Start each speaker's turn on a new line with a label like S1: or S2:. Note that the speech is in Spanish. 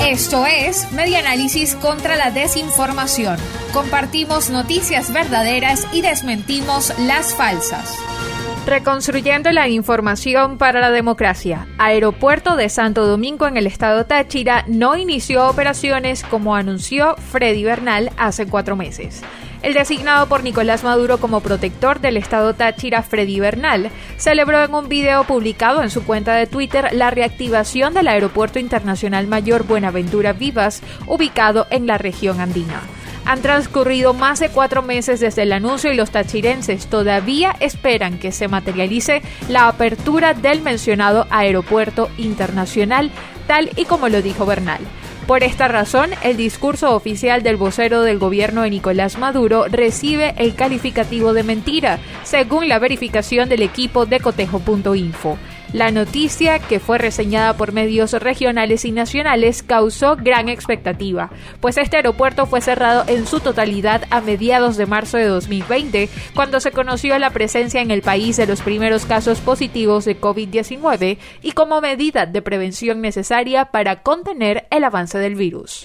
S1: Esto es Media Análisis contra la Desinformación. Compartimos noticias verdaderas y desmentimos las falsas. Reconstruyendo la información para la democracia. Aeropuerto de Santo Domingo en el estado Táchira no inició operaciones como anunció Freddy Bernal hace cuatro meses. El designado por Nicolás Maduro como protector del estado Táchira, Freddy Bernal, celebró en un video publicado en su cuenta de Twitter la reactivación del Aeropuerto Internacional Mayor Buenaventura Vivas, ubicado en la región andina. Han transcurrido más de cuatro meses desde el anuncio y los tachirenses todavía esperan que se materialice la apertura del mencionado aeropuerto internacional, tal y como lo dijo Bernal. Por esta razón, el discurso oficial del vocero del gobierno de Nicolás Maduro recibe el calificativo de mentira, según la verificación del equipo de cotejo.info. La noticia, que fue reseñada por medios regionales y nacionales, causó gran expectativa, pues este aeropuerto fue cerrado en su totalidad a mediados de marzo de 2020, cuando se conoció la presencia en el país de los primeros casos positivos de COVID-19 y como medida de prevención necesaria para contener el avance del virus.